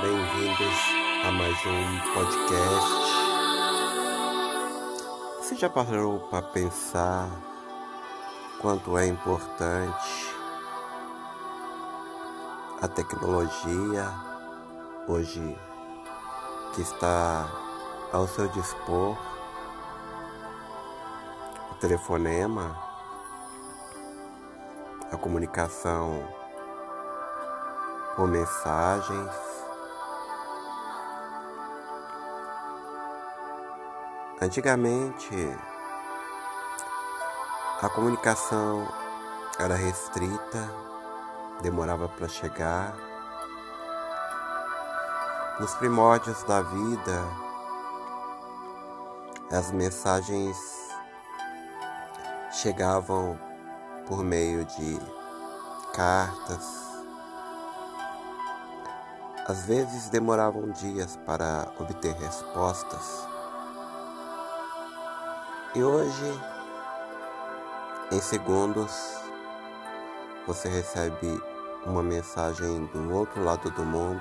Bem-vindos a mais um podcast. Você já parou para pensar quanto é importante a tecnologia hoje que está ao seu dispor? O telefonema, a comunicação por mensagens, Antigamente, a comunicação era restrita, demorava para chegar. Nos primórdios da vida, as mensagens chegavam por meio de cartas. Às vezes demoravam dias para obter respostas. E hoje, em segundos, você recebe uma mensagem do outro lado do mundo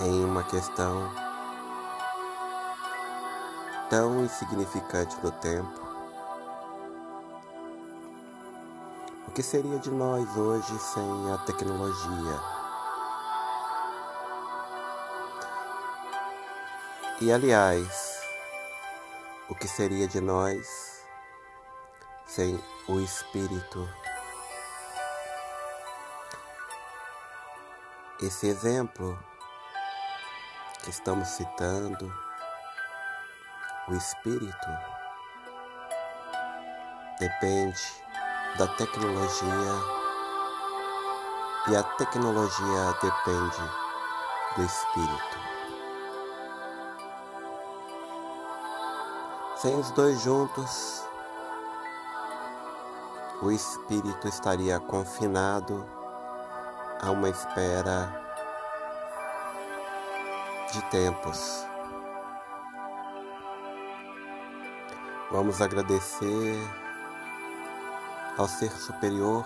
em uma questão tão insignificante no tempo. O que seria de nós hoje sem a tecnologia? E aliás, o que seria de nós sem o Espírito? Esse exemplo que estamos citando, o Espírito, depende da tecnologia e a tecnologia depende do Espírito. Sem os dois juntos, o espírito estaria confinado a uma espera de tempos. Vamos agradecer ao Ser Superior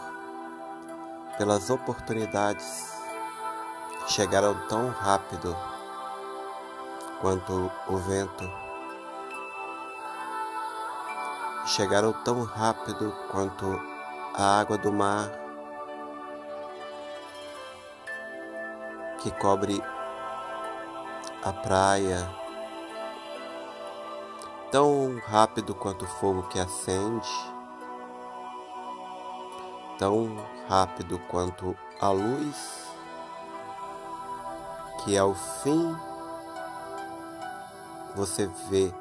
pelas oportunidades que chegaram tão rápido quanto o vento chegaram tão rápido quanto a água do mar que cobre a praia, tão rápido quanto o fogo que acende, tão rápido quanto a luz que ao fim você vê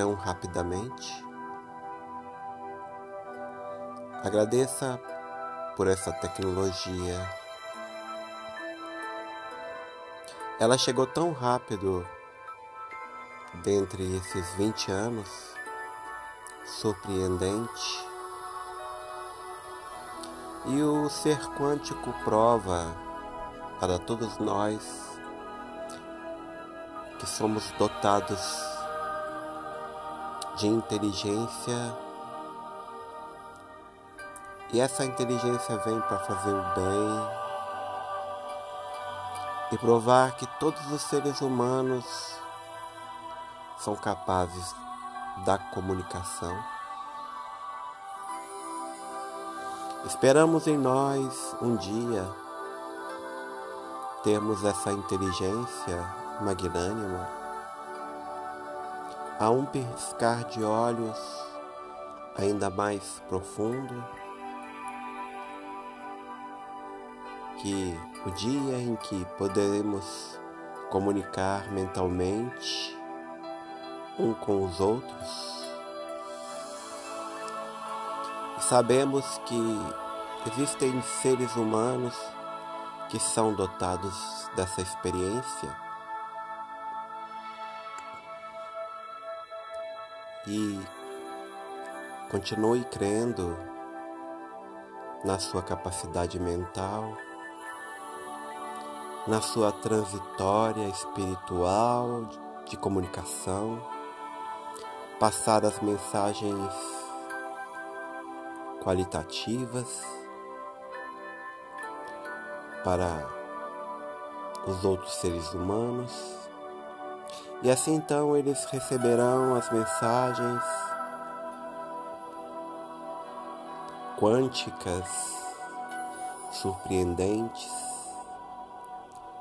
tão rapidamente. Agradeça por essa tecnologia. Ela chegou tão rápido dentre esses 20 anos, surpreendente. E o ser quântico prova para todos nós que somos dotados de inteligência. E essa inteligência vem para fazer o bem e provar que todos os seres humanos são capazes da comunicação. Esperamos em nós um dia termos essa inteligência magnânima a um piscar de olhos ainda mais profundo, que o dia em que poderemos comunicar mentalmente um com os outros, sabemos que existem seres humanos que são dotados dessa experiência e continue crendo na sua capacidade mental, na sua transitória espiritual de comunicação, passar as mensagens qualitativas para os outros seres humanos. E assim então eles receberão as mensagens quânticas surpreendentes,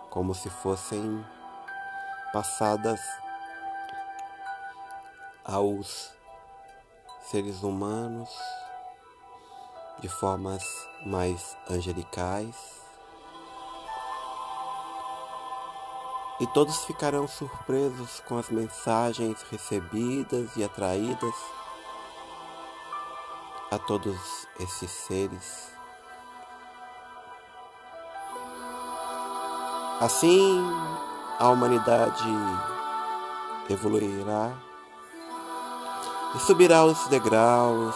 como se fossem passadas aos seres humanos de formas mais angelicais. E todos ficarão surpresos com as mensagens recebidas e atraídas a todos esses seres. Assim, a humanidade evoluirá e subirá os degraus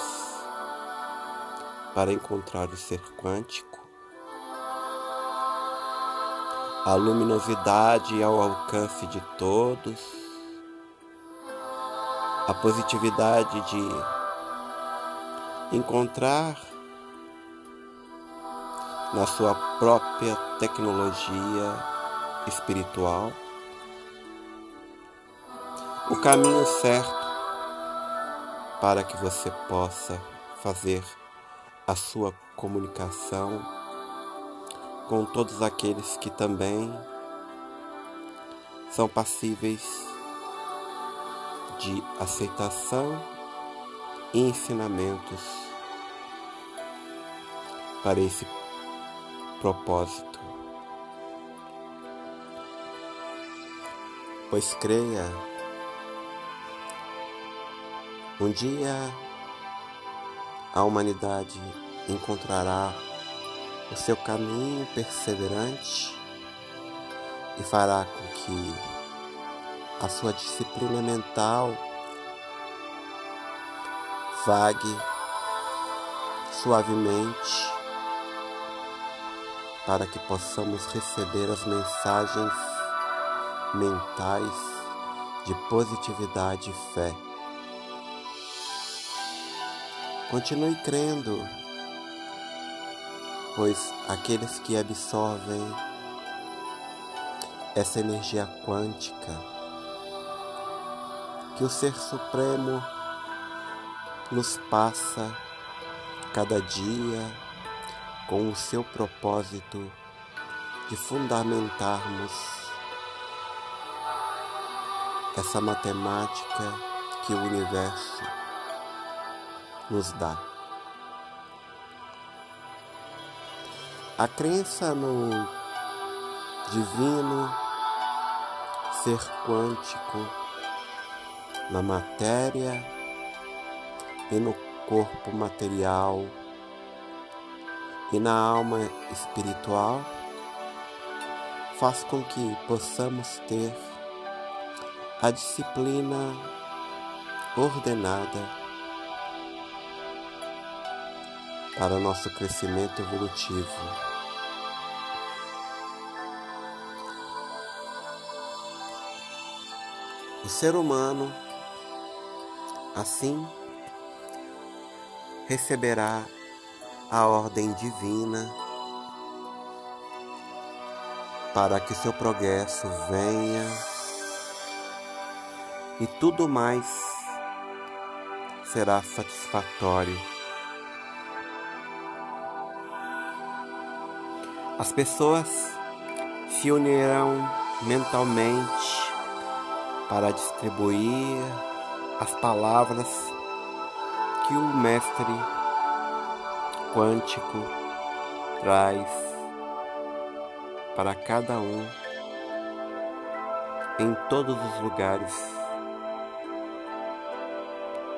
para encontrar o ser quântico. A luminosidade ao alcance de todos, a positividade de encontrar na sua própria tecnologia espiritual o caminho certo para que você possa fazer a sua comunicação com todos aqueles que também são passíveis de aceitação e ensinamentos para esse propósito. Pois creia, um dia a humanidade encontrará o seu caminho perseverante e fará com que a sua disciplina mental vague suavemente para que possamos receber as mensagens mentais de positividade e fé. Continue crendo, pois aqueles que absorvem essa energia quântica que o Ser Supremo nos passa cada dia com o seu propósito de fundamentarmos essa matemática que o universo nos dá. A crença no divino ser quântico na matéria e no corpo material e na alma espiritual faz com que possamos ter a disciplina ordenada para nosso crescimento evolutivo. O ser humano, assim, receberá a ordem divina para que seu progresso venha e tudo mais será satisfatório. As pessoas se unirão mentalmente para distribuir as palavras que o Mestre quântico traz para cada um em todos os lugares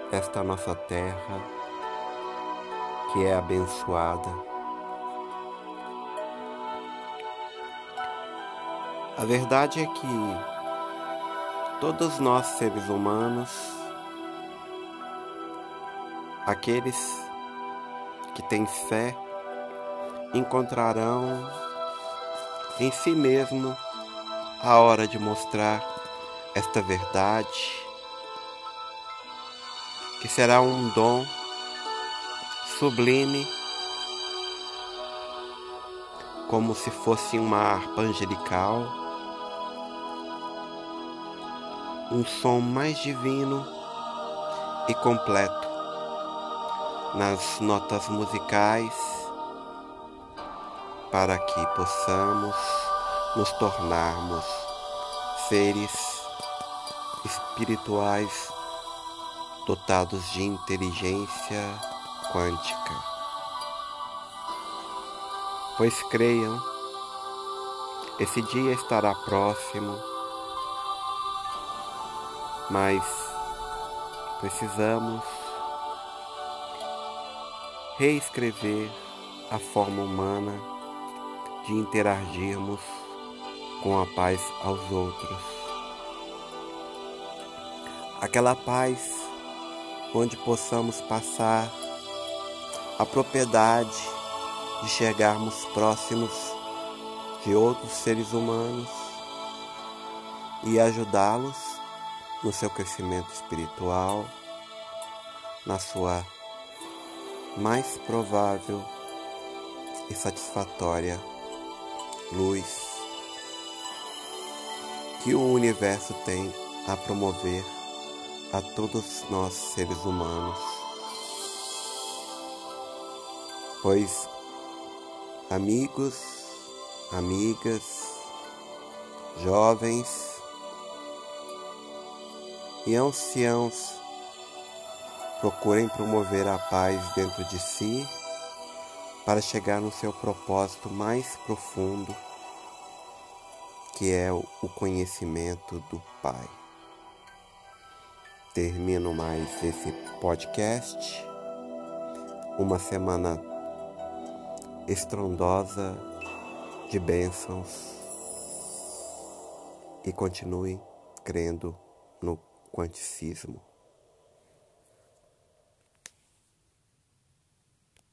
desta nossa terra que é abençoada. A verdade é que todos nós seres humanos, aqueles que têm fé encontrarão em si mesmo a hora de mostrar esta verdade, que será um dom sublime como se fosse uma harpa angelical, um som mais divino e completo nas notas musicais para que possamos nos tornarmos seres espirituais dotados de inteligência quântica. Pois creiam, esse dia estará próximo, mas precisamos reescrever a forma humana de interagirmos com a paz aos outros. Aquela paz onde possamos passar a propriedade de chegarmos próximos de outros seres humanos e ajudá-los no seu crescimento espiritual, na sua mais provável e satisfatória luz que o universo tem a promover a todos nós seres humanos. Pois amigos, amigas, jovens e anciãos procurem promover a paz dentro de si para chegar no seu propósito mais profundo, que é o conhecimento do Pai. Termino mais esse podcast. Uma semana estrondosa de bênçãos e continue crendo no quanticismo.